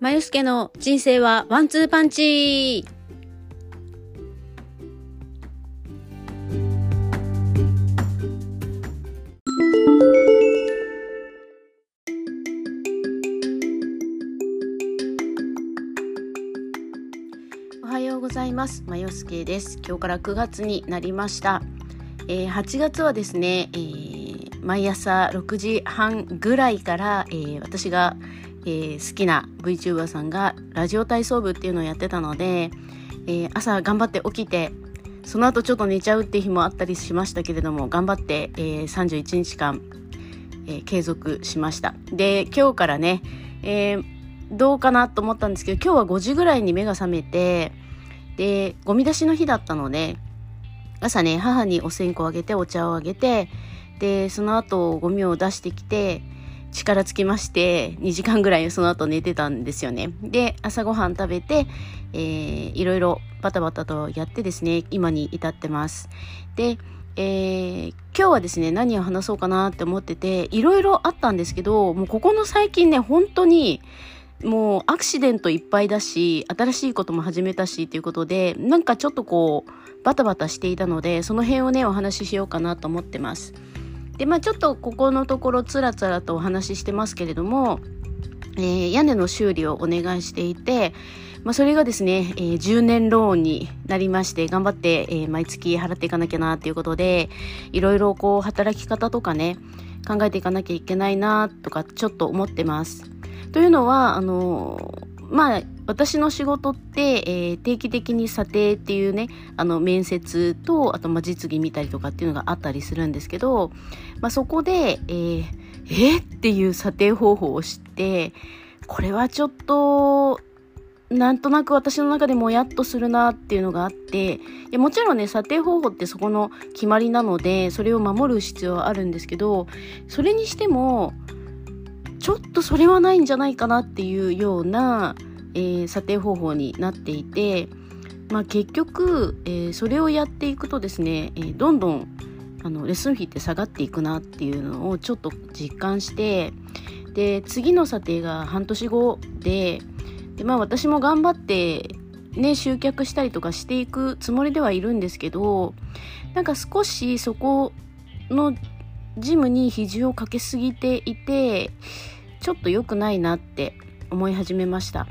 まゆすけの人生はワンツーパンチ。おはようございます。まゆすけです。今日から9月になりました。えー、8月はですね、えー、毎朝6時半ぐらいから、えー、私が、え好きな VTuber さんがラジオ体操部っていうのをやってたので、え朝頑張って起きてその後ちょっと寝ちゃうって日もあったりしましたけれども頑張って、えー31日間、え継続しました。で今日からね、えどうかなと思ったんですけど今日は5時ぐらいに目が覚めてでゴミ出しの日だったので朝ね、母にお線香をあげて、お茶をあげて、で、その後、ゴミを出してきて、力尽きまして、2時間ぐらいその後寝てたんですよね。で、朝ごはん食べて、えー、いろいろバタバタとやってですね、今に至ってます。で、えー、今日はですね、何を話そうかなって思ってて、いろいろあったんですけど、もうここの最近ね、本当に、もうアクシデントいっぱいだし、新しいことも始めたしっていうことで、なんかちょっとこう、バタバタしていたのでその辺をねお話ししようかなと思ってます。でまあちょっとここのところつらつらとお話ししてますけれども、えー、屋根の修理をお願いしていて、まあ、それがですね、えー、10年ローンになりまして頑張って、えー、毎月払っていかなきゃなっていうことでいろいろこう働き方とかね考えていかなきゃいけないなとかちょっと思ってます。というのはあのまあ私の仕事って、えー、定期的に査定っていうねあの面接とあとま実技見たりとかっていうのがあったりするんですけど、まあ、そこで、えー、えー、っていう査定方法を知ってこれはちょっとなんとなく私の中でもやっとするなっていうのがあっていやもちろんね査定方法ってそこの決まりなのでそれを守る必要はあるんですけどそれにしてもちょっとそれはないんじゃないかなっていうような、えー、査定方法になっていて、まあ、結局、えー、それをやっていくとですね、えー、どんどんあのレッスン費って下がっていくなっていうのをちょっと実感してで次の査定が半年後でで、まあ、私も頑張ってね、集客したりとかしていくつもりではいるんですけどなんか少しそこのジムに肘をかけすぎていてちょっと良くないなって思い始めました。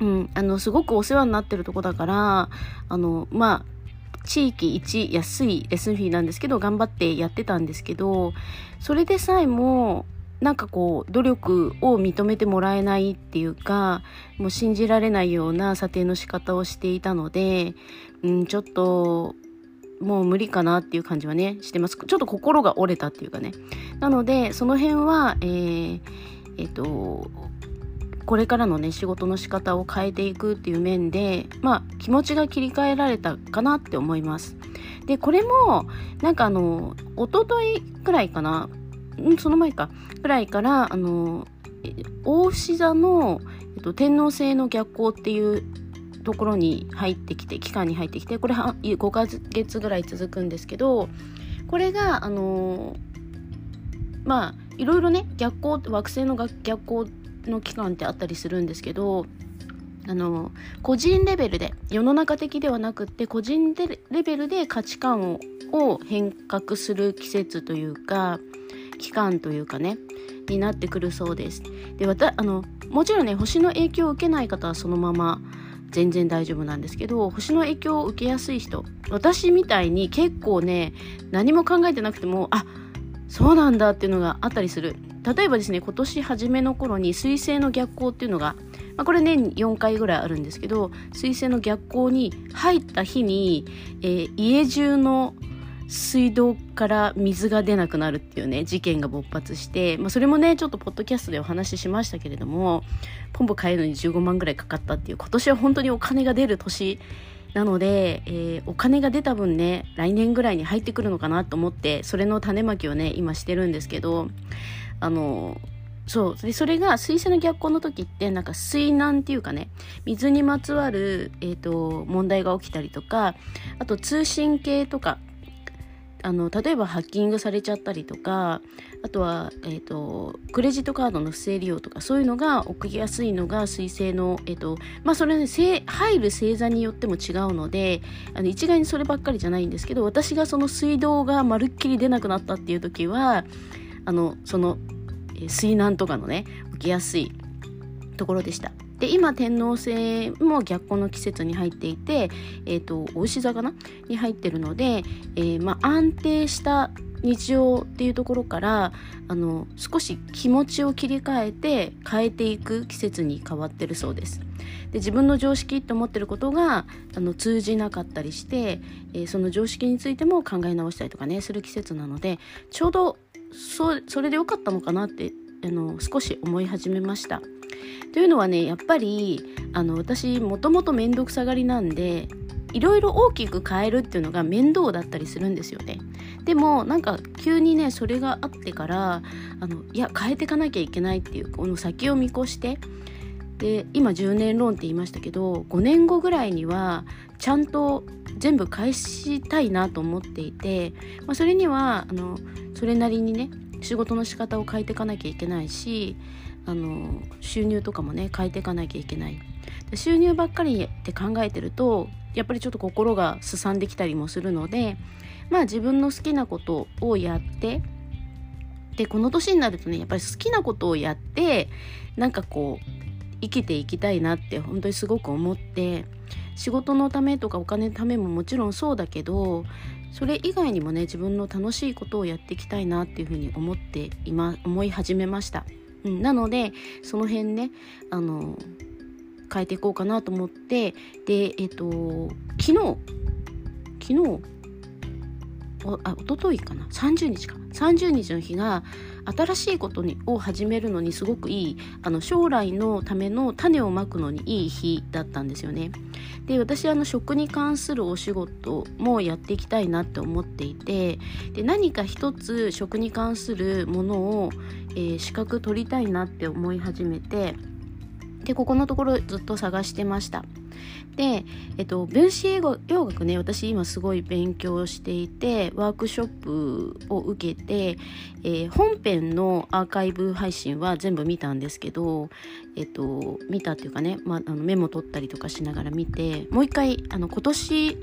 うん、あのすごくお世話になってるとこだからあのまあ地域一安いレッスンフィーなんですけど頑張ってやってたんですけどそれでさえもなんかこう努力を認めてもらえないっていうかもう信じられないような査定の仕方をしていたので、うん、ちょっともう無理かなっていう感じはねしてます。ちょっと心が折れたっていうかね。なのでその辺はえー、えー、とこれからのね仕事の仕方を変えていくっていう面でまあ気持ちが切り替えられたかなって思います。でこれもなんかあの一昨日くらいかなんその前かくらいからあの大牛座の、えっと、天王星の逆行っていうところに入ってきて期間に入ってきてこれは5ヶ月ぐらい続くんですけどこれがあのまあいろいろね逆光惑星の逆光の期間ってあったりするんですけどあの個人レベルで世の中的ではなくって個人レベルで価値観をを変革する季節というか期間というかねになってくるそうです。であのもちろんね星の影響を受けない方はそのまま全然大丈夫なんですけど星の影響を受けやすい人私みたいに結構ね何も考えてなくてもあそうなんだっていうのがあったりする例えばですね今年初めの頃に彗星の逆行っていうのが、まあ、これ年4回ぐらいあるんですけど彗星の逆行に入った日に、えー、家中の水道から水が出なくなるっていうね事件が勃発して、まあ、それもねちょっとポッドキャストでお話ししましたけれどもポンプ買えるのに15万ぐらいかかったっていう今年は本当にお金が出る年なので、えー、お金が出た分ね来年ぐらいに入ってくるのかなと思ってそれの種まきをね今してるんですけどあのそう。でそれが水星の逆行の時ってなんか水難っていうかね水にまつわる、えーと問題が起きたりとかあと通信系とかあの例えばハッキングされちゃったりとかあとは、えーと、クレジットカードの不正利用とかそういうのが起きやすいのが水星の、えーとまあ、それね入る星座によっても違うのであの一概にそればっかりじゃないんですけど私がその水道がまるっきり出なくなったっていう時はあのその水難とかのね起きやすいところでした。で今天王星も逆行の季節に入っていて、えーと、お牛座かな？に入ってるので、えー、まあ、安定した日常っていうところからあの少し気持ちを切り替えて変えていく季節に変わってるそうです。で自分の常識って思ってることがあの通じなかったりして、えー、その常識についても考え直したりとかねする季節なのでちょうどそそれで良かったのかなってあの少し思い始めました。というのはねやっぱりあの私もともと面倒くさがりなんでいろいろ大きく変えるっていうのが面倒だったりするんですよねでもなんか急にねそれがあってからあのいや変えていかなきゃいけないっていうこの先を見越してで今10年ローンって言いましたけど5年後ぐらいにはちゃんと全部返したいなと思っていて、まあ、それにはあのそれなりにね仕事の仕方を変えていかなきゃいけないしあの収入とかもね変えていかなきゃいけない。収入ばっかりって考えてるとやっぱりちょっと心がすさんできたりもするのでまあ自分の好きなことをやってでこの年になるとねやっぱり好きなことをやってなんかこう生きていきたいなって本当にすごく思って仕事のためとかお金のためももちろんそうだけどそれ以外にもね自分の楽しいことをやっていきたいなっていうふうに思って今思い始めました。うん、なのでその辺ねあの変えていこうかなと思ってでえっ、と昨日昨日おあ一昨日かな？30日か30日の日が新しいことにを始めるのにすごくいいあの将来のための種をまくのにいい日だったんですよね。で私あの食に関するお仕事もやっていきたいなって思っていてで何か一つ食に関するものを、えー、資格取りたいなって思い始めてでここのところずっと探してました。で、えっと、分子英語洋学ね私今すごい勉強していてワークショップを受けて、えー、本編のアーカイブ配信は全部見たんですけど、えっと、見たっていうかね、まあ、あのメモ取ったりとかしながら見てもう一回あの今年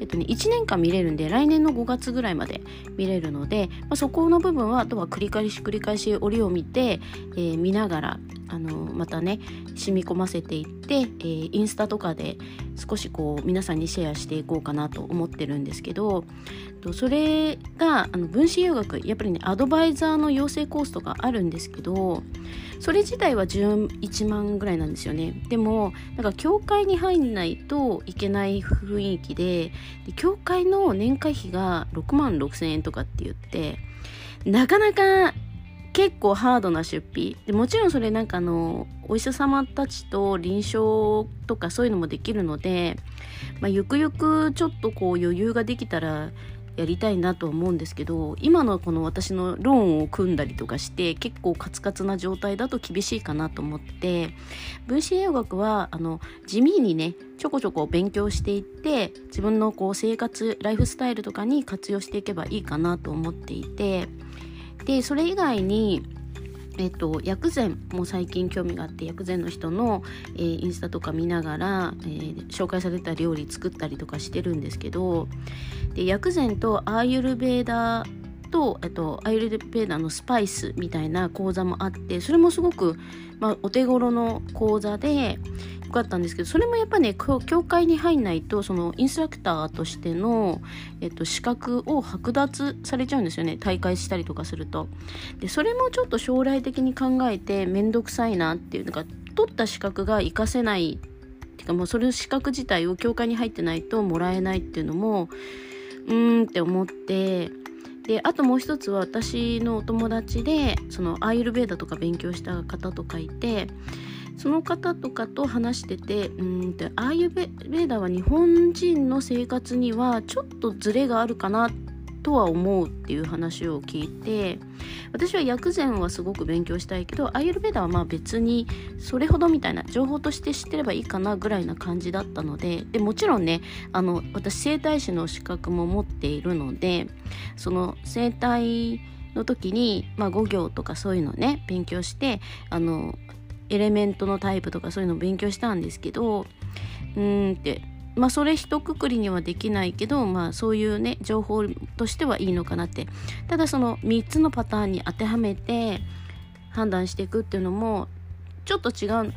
えっとね、1年間見れるんで来年の5月ぐらいまで見れるので、まあ、そこの部分はあとは繰り返し繰り返し折を見て、えー、見ながらあのまたね染み込ませていって、えー、インスタとかで少しこう皆さんにシェアしていこうかなと思ってるんですけどそれがあの分子留学やっぱりねアドバイザーの養成コースとかあるんですけどそれ自体は11万ぐらいなんですよね。でもなんか教会に入んないといけない雰囲気でで教会の年会費が6万6千円とかって言ってなかなか結構ハードな出費。でもちろんそれなんかあのお医者様たちと臨床とかそういうのもできるので、まあ、ゆくゆくちょっとこう余裕ができたらやりたいなと思うんですけど今のこの私のローンを組んだりとかして結構カツカツな状態だと厳しいかなと思って分子栄養学はあの地味にねちょこちょこ勉強していって自分のこう生活ライフスタイルとかに活用していけばいいかなと思っていてでそれ以外にえっと、薬膳も最近興味があって薬膳の人の、えー、インスタとか見ながら、えー、紹介された料理作ったりとかしてるんですけどで薬膳とアーユルベーダと、えっと、アーユルベーダのスパイスみたいな講座もあってそれもすごく、まあ、お手頃の講座でよかったんですけどそれもやっぱね教会に入んないとそのインストラクターとしての、えっと、資格を剥奪されちゃうんですよね。大会したりとかすると。でそれもちょっと将来的に考えて面倒くさいなっていうのが取った資格が活かせないっていうかもうそれ資格自体を教会に入ってないともらえないっていうのもうーんって思ってであともう一つは私のお友達でそのアーユルベーダとか勉強した方とかいてその方とかと話しててうんとアーユベーダは日本人の生活にはちょっとズレがあるかなとは思うっていう話を聞いて私は薬膳はすごく勉強したいけどアイルベーダはまあ別にそれほどみたいな情報として知ってればいいかなぐらいな感じだったのででもちろんねあの私整体師の資格も持っているのでその整体の時に、まあ、5行とかそういうのね勉強してあのエレメントのタイプとかそういうのを勉強したんですけどうーんってまあそれ一括りにはできないけどまあそういうね情報としてはいいのかなって。ただその3つのパターンに当てはめて判断していくっていうのもちょっと違う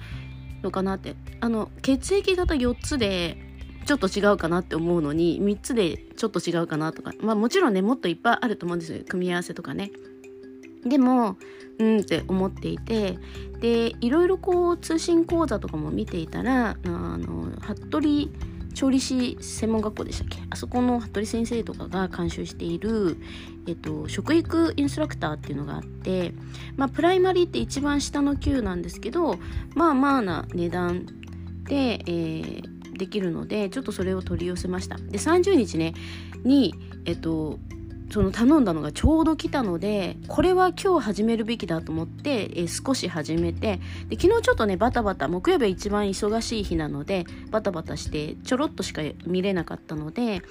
のかなって。あの血液型4つでちょっと違うかなって思うのに3つでちょっと違うかなとか。まあもちろんねもっといっぱいあると思うんですよ。組み合わせとかね。でもうんって思っていて。でいろいろこう通信講座とかも見ていたらあの服部調理師専門学校でしたっけ？あそこの服部先生とかが監修している、えっと、食育インストラクターっていうのがあって、まあ、プライマリーって一番下の級なんですけどまあまあな値段で、えー、できるのでちょっとそれを取り寄せました。で30日ねにえっとその頼んだのがちょうど来たのでこれは今日始めるべきだと思って、えー、少し始めてで昨日ちょっとねバタバタ木曜日は一番忙しい日なのでバタバタしてちょろっとしか見れなかったので、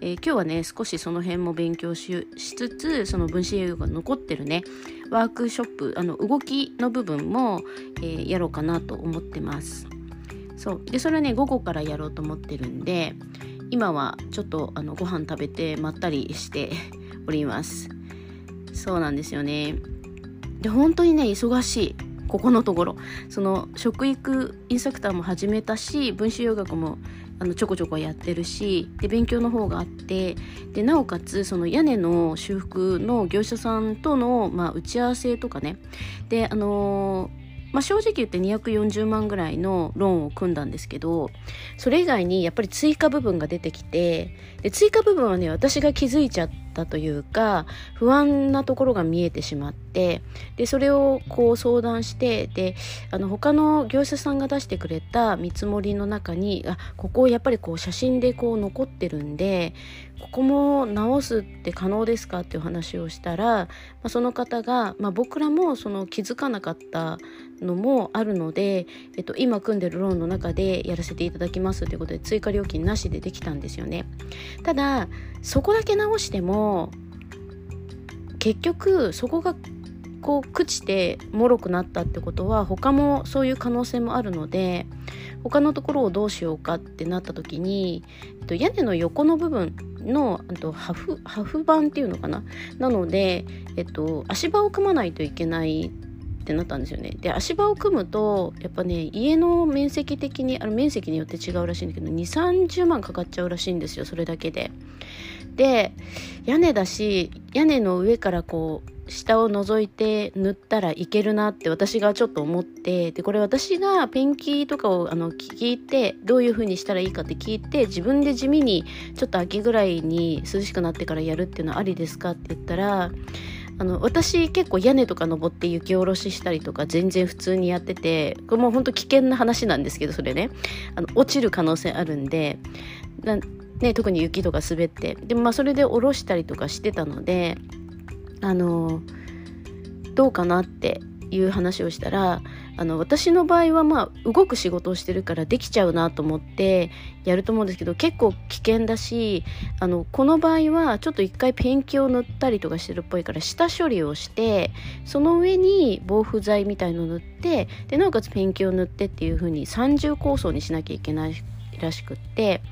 えー、今日はね少しその辺も勉強しつつその分子栄養が残ってるねワークショップあの動きの部分も、えー、やろうかなと思ってます。そう。でそれね午後からやろうと思ってるんで今はちょっとあのご飯食べてまったりしております。そうなんですよね。で本当にね忙しい。ここのところ。その食育インストラクターも始めたし分子洋学もあのちょこちょこやってるしで勉強の方があってでなおかつその屋根の修復の業者さんとの、まあ、打ち合わせとかね。であのーまあ、正直言って240万ぐらいのローンを組んだんですけどそれ以外にやっぱり追加部分が出てきてで追加部分はね私が気づいちゃってたというか不安なところが見えてしまってでそれをこう相談してであの他の業者さんが出してくれた見積もりの中にあここやっぱりこう写真でこう残ってるんでここも直すって可能ですかっていう話をしたら、まあ、その方が、まあ、僕らもその気づかなかったのもあるので、えっと、今組んでるローンの中でやらせていただきますということで追加料金なしでできたんですよね。ただそこだけ直しても結局そこがこう朽ちて脆くなったってことは他もそういう可能性もあるので他のところをどうしようかってなった時に、えっと、屋根の横の部分のあとハフハフ板っていうのかな？なので、えっと、足場を組まないといけないってなったんですよね。で足場を組むとやっぱね家の面積的にあの面積によって違うらしいんだけど2 3 0万かかっちゃうらしいんですよそれだけで。で屋根だし屋根の上からこう下を覗いて塗ったらいけるなって私がちょっと思ってでこれ私がペンキとかをあの聞いてどういう風にしたらいいかって聞いて自分で地味にちょっと秋ぐらいに涼しくなってからやるっていうのはありですかって言ったらあの私結構屋根とか登って雪下ろししたりとか全然普通にやっててこれもうほんと危険な話なんですけどそれね。あの落ちる可能性あるんでね、特に雪とか滑って。でもまあそれで下ろしたりとかしてたのであのどうかなっていう話をしたらあの私の場合はまあ動く仕事をしてるからできちゃうなと思ってやると思うんですけど結構危険だしあのこの場合はちょっと一回ペンキを塗ったりとかしてるっぽいから下処理をしてその上に防腐剤みたいの塗ってでなおかつペンキを塗ってっていう風に三重構想にしなきゃいけないらしくって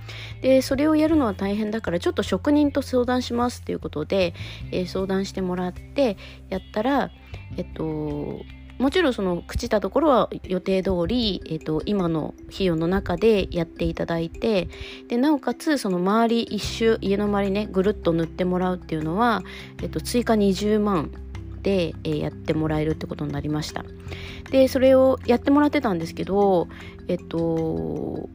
でそれをやるのは大変だからちょっと職人と相談しますっていうことで、えー、相談してもらってやったらえっともちろんその朽ちたところは予定通り、えーと、今の費用の中でやっていただいてでなおかつその周り一周家の周りねぐるっと塗ってもらうっていうのは、えーと、追加20万で、え、やってもらえるってことになりました。でそれをやってもらってたんですけどえっと、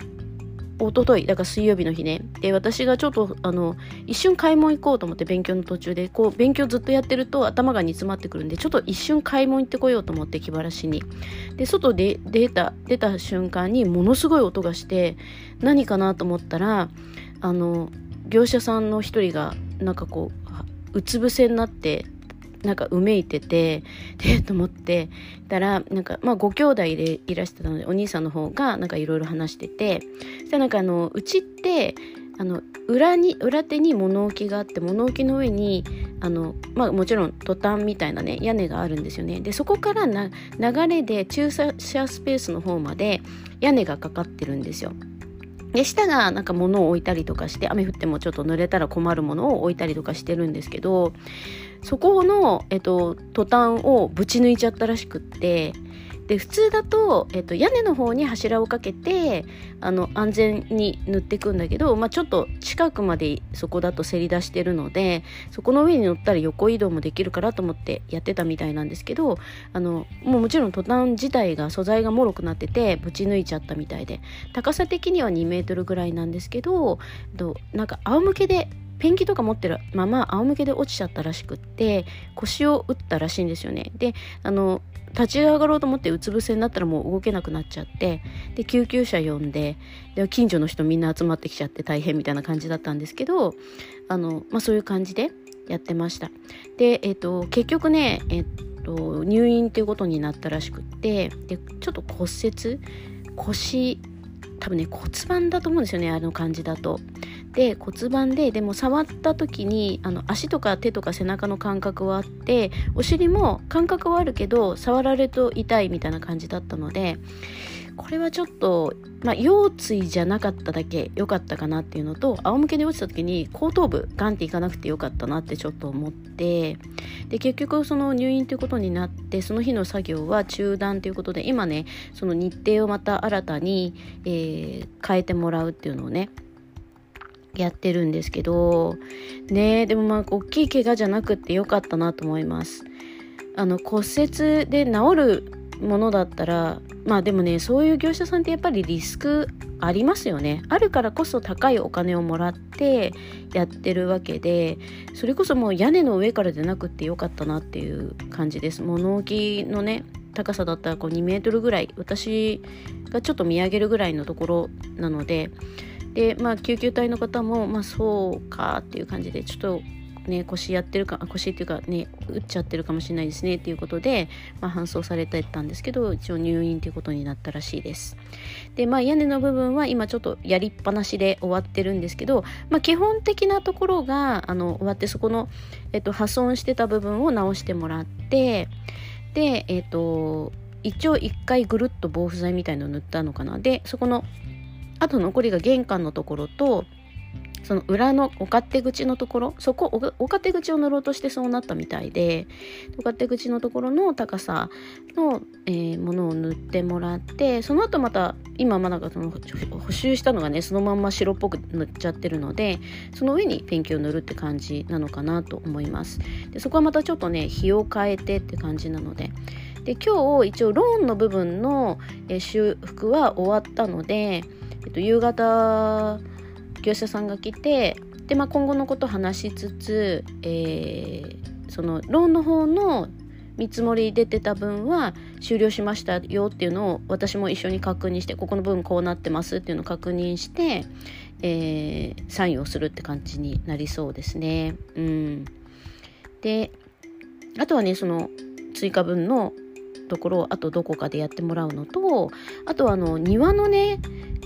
一昨日だから水曜日の日ね。で私がちょっとあの一瞬買い物行こうと思って勉強の途中でこう勉強ずっとやってると頭が煮詰まってくるんでちょっと一瞬買い物行ってこようと思って気晴らしに。で外で出た出た瞬間にものすごい音がして何かなと思ったらあの業者さんの一人がなんかこううつ伏せになってなんかうめいててでと思ってたらなんかまあご兄弟でいらしてたのでお兄さんの方がなんかいろいろ話しててそしたらなんかあのうちってあの裏に裏手に物置があって物置の上にあの、まあ、もちろんトタンみたいなね屋根があるんですよね。でそこからな流れで駐車スペースの方まで屋根がかかってるんですよ。で下がなんか物を置いたりとかして雨降ってもちょっと濡れたら困るものを置いたりとかしてるんですけどそこの、えっと、トタンをぶち抜いちゃったらしくってで普通だと、えっと、屋根の方に柱をかけてあの安全に塗っていくんだけど、まあ、ちょっと近くまでそこだとせり出してるのでそこの上に乗ったら横移動もできるからと思ってやってたみたいなんですけどあのもうもちろんトタン自体が素材がもろくなっててぶち抜いちゃったみたいで高さ的には2メートルぐらいなんですけどなんか仰向けでペンキとか持ってるまま仰向けで落ちちゃったらしくって腰を打ったらしいんですよね。であの立ち上がろうと思ってうつ伏せになったらもう動けなくなっちゃってで救急車呼んでで近所の人みんな集まってきちゃって大変みたいな感じだったんですけどあの、まあ、そういう感じでやってました。で、えーと、結局ね、えーと、入院っていうことになったらしくってでちょっと骨折？腰多分ね骨盤だと思うんですよねあの感じだと。で骨盤ででも触った時にあの足とか手とか背中の感覚はあってお尻も感覚はあるけど触られると痛いみたいな感じだったのでこれはちょっと、まあ、腰椎じゃなかっただけ良かったかなっていうのと仰向けで落ちた時に後頭部ガンっていかなくてよかったなってちょっと思ってで結局その入院ということになってその日の作業は中断ということで今ねその日程をまた新たに、えー、変えてもらうっていうのをねやってるんですけどねでもまあ大きい怪我じゃなくってよかったなと思います。あの骨折で治るものだったらまあでもねそういう業者さんってやっぱりリスクありますよね。あるからこそ高いお金をもらってやってるわけでそれこそもう屋根の上からでなくってよかったなっていう感じです。物置のね高さだったらこう2メートルぐらい私がちょっと見上げるぐらいのところなのででまあ救急隊の方もまあそうかっていう感じでちょっとね腰やってるか腰っていうかね打っちゃってるかもしれないですねっていうことで、まあ、搬送されてたんですけど一応入院ということになったらしいです。でまあ屋根の部分は今ちょっとやりっぱなしで終わってるんですけど、まあ、基本的なところがあの終わってそこの、えっと、破損してた部分を直してもらってでえっと一応一回ぐるっと防腐剤みたいのを塗ったのかな。でそこのあと残りが玄関のところとその裏のお勝手口のところそこお勝手口を塗ろうとしてそうなったみたいでお勝手口のところの高さの、えー、ものを塗ってもらってその後また今まだその補修したのがねそのまんま白っぽく塗っちゃってるのでその上にペンキを塗るって感じなのかなと思います。でそこはまたちょっとね日を変えてって感じなので。で今日一応ローンの部分の、え、修復は終わったのでえっと、夕方業者さんが来てで、まあ、今後のこと話しつつ、えー、そのローンの方の見積もり出てた分は終了しましたよっていうのを私も一緒に確認してここの分こうなってますっていうのを確認して、えー、サインをするって感じになりそうですね。うん、であとはねその追加分のところをあとどこかでやってもらうのとあとあの庭のね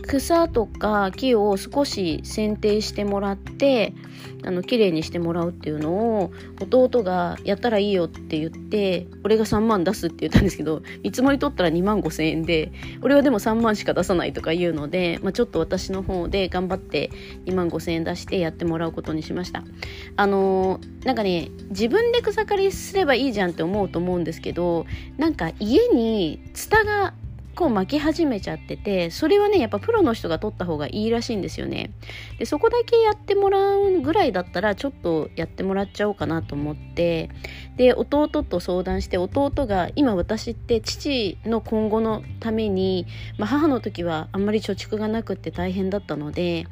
草とか木を少し剪定してもらってあの綺麗にしてもらうっていうのを弟がやったらいいよって言って俺が3万出すって言ったんですけど見積もり取ったら2万5千円で俺はでも3万しか出さないとか言うので、まあ、ちょっと私の方で頑張って2万5千円出してやってもらうことにしました。あのー、なんかね自分で草刈りすればいいじゃんって思うと思うんですけどなんか家にツタが構巻き始めちゃっててそれはねやっぱプロの人が取った方がいいらしいんですよね。でそこだけやってもらうぐらいだったらちょっとやってもらっちゃおうかなと思ってで弟と相談して弟が今私って父の今後のために、まあ、母の時はあんまり貯蓄がなくって大変だったので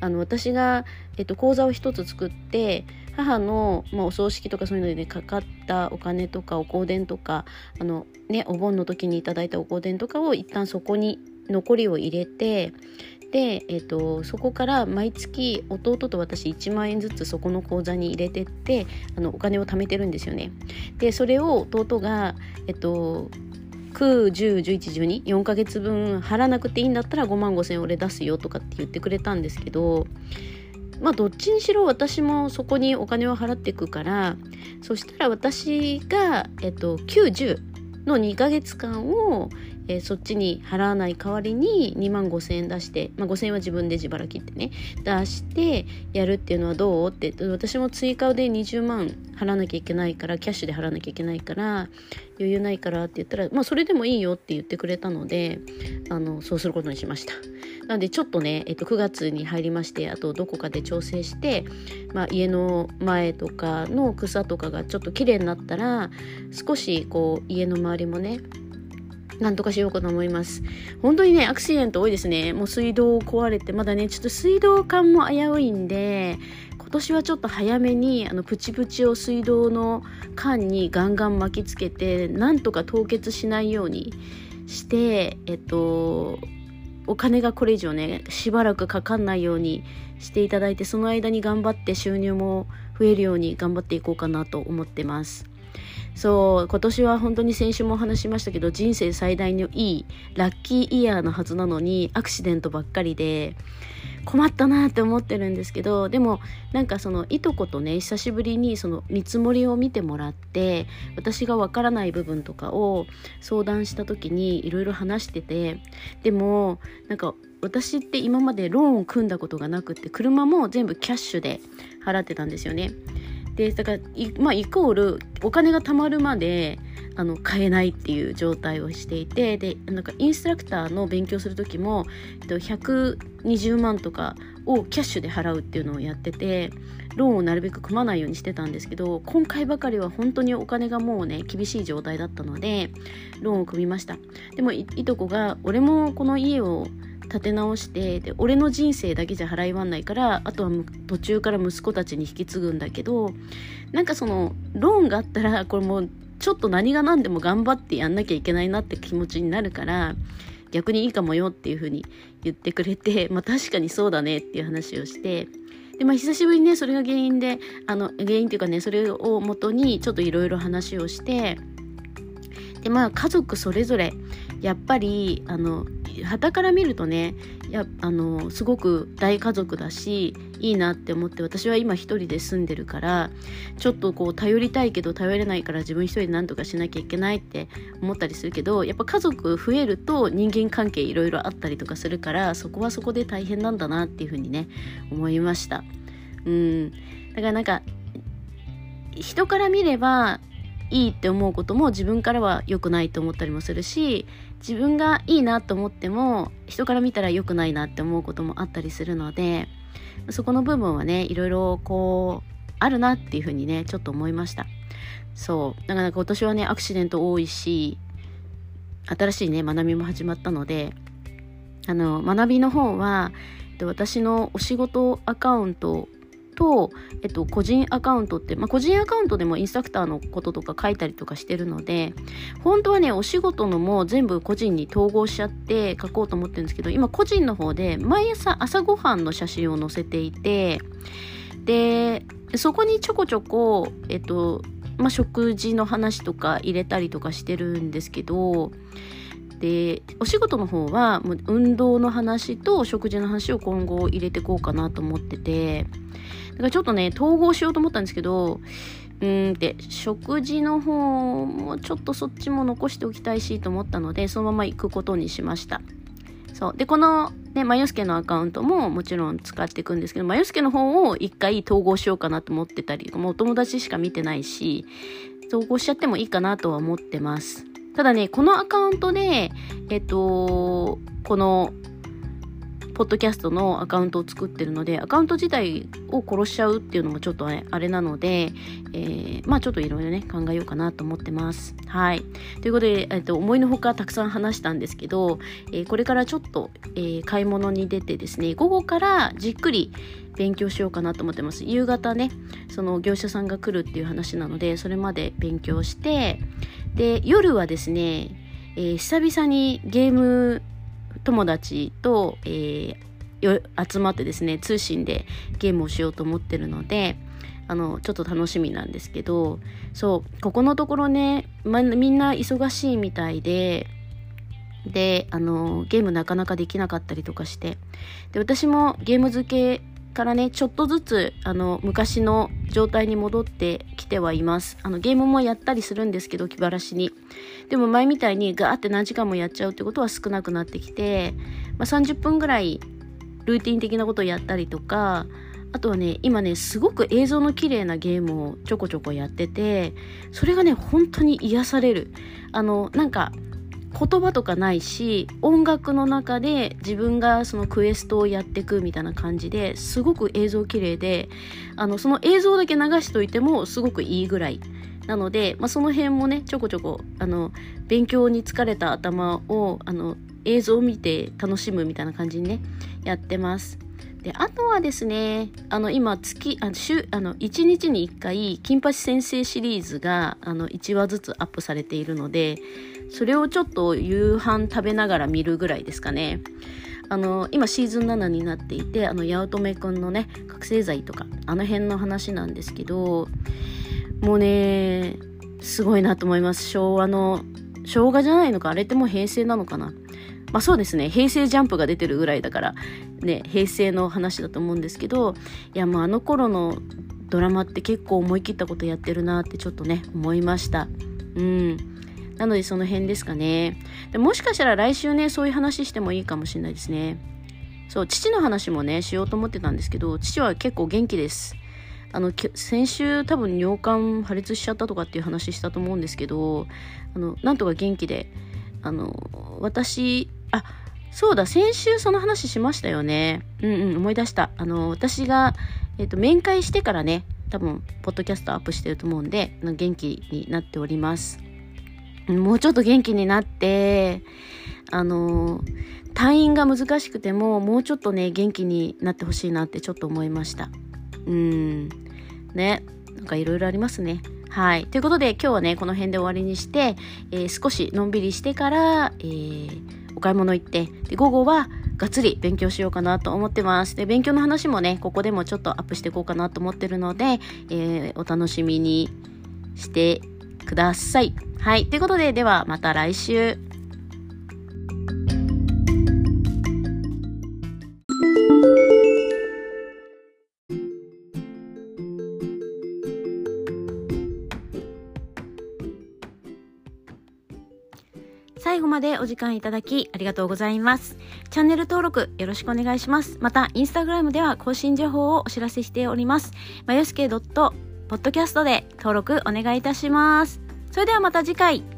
あの私が、えっと、口座を一つ作って母の、まあ、お葬式とかそういうのでかかったお金とかお香典とかあの、ね、お盆の時にいただいたお香典とかを一旦そこに残りを入れてで、えーと、そこから毎月弟と私1万円ずつそこの口座に入れてってあのお金を貯めてるんですよね。でそれを弟が、えっ、ー、と9、10、11、12、4ヶ月分払わなくていいんだったら5万5千円俺出すよとかって言ってくれたんですけど、まあどっちにしろ私もそこにお金を払っていくから、そしたら私が、えっと、90の2ヶ月間を、えー、そっちに払わない代わりに2万5千円出して、まあ、5千円は自分で自腹切ってね出してやるっていうのはどう？って私も追加で20万払わなきゃいけないからキャッシュで払わなきゃいけないから余裕ないからって言ったらまあそれでもいいよって言ってくれたのであのそうすることにしました。なのでちょっとね、えっと、9月に入りましてあとどこかで調整して、まあ、家の前とかの草とかがちょっと綺麗になったら少しこう家の周りもねなんとかしようかと思います。本当にね、アクシデント多いですね。もう水道壊れて、まだね、ちょっと水道管も危ういんで、今年はちょっと早めに、あの、プチプチを水道の管にガンガン巻きつけて、なんとか凍結しないようにして、えっと、お金がこれ以上ね、しばらくかかんないようにしていただいて、その間に頑張って収入も増えるように頑張っていこうかなと思ってます。そう今年は本当に先週も話しましたけど人生最大のいいラッキーイヤーのはずなのにアクシデントばっかりで困ったなって思ってるんですけどでもなんかそのいとことね久しぶりにその見積もりを見てもらって私がわからない部分とかを相談した時にいろいろ話しててでもなんか私って今までローンを組んだことがなくって車も全部キャッシュで払ってたんですよね。でだからまあ、イコールお金が貯まるまであの買えないっていう状態をしていてでなんかインストラクターの勉強する時も120万とかをキャッシュで払うっていうのをやっててローンをなるべく組まないようにしてたんですけど今回ばかりは本当にお金がもうね厳しい状態だったのでローンを組みました。でもいとこが俺もこの家を立て直してで俺の人生だけじゃ払い割んないからあとは途中から息子たちに引き継ぐんだけどなんかそのローンがあったらこれもうちょっと何が何でも頑張ってやんなきゃいけないなって気持ちになるから逆にいいかもよっていうふうに言ってくれて まあ確かにそうだねっていう話をしてでまあ久しぶりにねそれが原因であの原因っていうかねそれをもとにちょっといろいろ話をしてでまあ家族それぞれやっぱりあの旗から見るとねやあのすごく大家族だしいいなって思って私は今一人で住んでるからちょっとこう頼りたいけど頼れないから自分一人で何とかしなきゃいけないって思ったりするけどやっぱ家族増えると人間関係いろいろあったりとかするからそこはそこで大変なんだなっていうふうにね思いました。うん。だからなんか人から見ればいいって思うことも自分からは良くないと思ったりもするし自分がいいなと思っても人から見たら良くないなって思うこともあったりするのでそこの部分はねいろいろこうあるなっていうふうにねちょっと思いました。そう。だから今年はねアクシデント多いし新しいね学びも始まったのであの学びの方は私のお仕事アカウントと、えっと、個人アカウントって、まあ、個人アカウントでもインストラクターのこととか書いたりとかしてるので、本当はね、お仕事のも全部個人に統合しちゃって書こうと思ってるんですけど、今個人の方で毎朝朝ごはんの写真を載せていて、で、そこにちょこちょこ、えっと、まあ、食事の話とか入れたりとかしてるんですけど、でお仕事の方はもう運動の話と食事の話を今後入れていこうかなと思っててだからちょっとね、統合しようと思ったんですけど、うんって食事の方もちょっとそっちも残しておきたいしと思ったのでそのまま行くことにしました。そう。でこのねマヨスケのアカウントももちろん使っていくんですけどマヨスケの方を一回統合しようかなと思ってたりもうお友達しか見てないし統合しちゃってもいいかなとは思ってます。ただねこのアカウントでえっとこのポッドキャストのアカウントを作ってるので、アカウント自体を殺しちゃうっていうのもちょっとあれなので、えー、まあちょっといろいろね、考えようかなと思ってます。はい。ということで、えっと、思いのほかたくさん話したんですけど、えー、これからちょっと、えー、買い物に出てですね、午後からじっくり勉強しようかなと思ってます。夕方ね、その業者さんが来るっていう話なので、それまで勉強して、で、夜はですね、えー、久々にゲーム友達と、えー、集まってですね通信でゲームをしようと思ってるのであのちょっと楽しみなんですけどそうここのところね、ま、みんな忙しいみたいでであのゲームなかなかできなかったりとかしてで私もゲーム付けからねちょっとずつあの昔の状態に戻ってきてはいます。あのゲームもやったりするんですけど気晴らしに。でも前みたいにガーって何時間もやっちゃうってことは少なくなってきて、まあ、30分ぐらいルーティン的なことをやったりとかあとはね今ねすごく映像の綺麗なゲームをちょこちょこやっててそれがね本当に癒される。あのなんか言葉とかないし音楽の中で自分がそのクエストをやっていくみたいな感じですごく映像綺麗であのその映像だけ流しといてもすごくいいぐらい。なので、まあ、その辺もねちょこちょこあの勉強に疲れた頭をあの映像を見て楽しむみたいな感じにねやってます。であとはですねあの今月あ週あの1日に1回「金八先生」シリーズがあの1話ずつアップされているのでそれをちょっと夕飯食べながら見るぐらいですかねあの今シーズン7になっていてあの八乙女くんのね覚醒剤とかあの辺の話なんですけどもうねすごいなと思います昭和の昭和じゃないのかあれってもう平成なのかなまあそうですね、平成ジャンプが出てるぐらいだから、ね、平成の話だと思うんですけど、いやもうあの頃のドラマって結構思い切ったことやってるなってちょっとね、思いました。うん。なのでその辺ですかね。でもしかしたら来週ね、そういう話してもいいかもしれないですね。そう、父の話もね、しようと思ってたんですけど、父は結構元気です。あの、先週多分尿管破裂しちゃったとかっていう話したと思うんですけど、あの、なんとか元気で、あの、私、あそうだ先週その話しましたよねうんうん思い出したあの私が、えーと、面会してからね多分ポッドキャストアップしてると思うんで元気になっておりますもうちょっと元気になってあの退院が難しくてももうちょっとね元気になってほしいなってちょっと思いましたうんねなんかいろいろありますねはい。ということで今日はね、この辺で終わりにして、えー、少しのんびりしてから、えーお買い物行って、で、午後はがっつり勉強しようかなと思ってます。で、勉強の話もね、ここでもちょっとアップしていこうかなと思ってるので、えー、お楽しみにしてください。はい。ということで、ではまた来週。最後までお時間いただきありがとうございます。チャンネル登録よろしくお願いします。また、インスタグラムでは更新情報をお知らせしております。まよすけポッドキャストで登録お願いいたします。それではまた次回。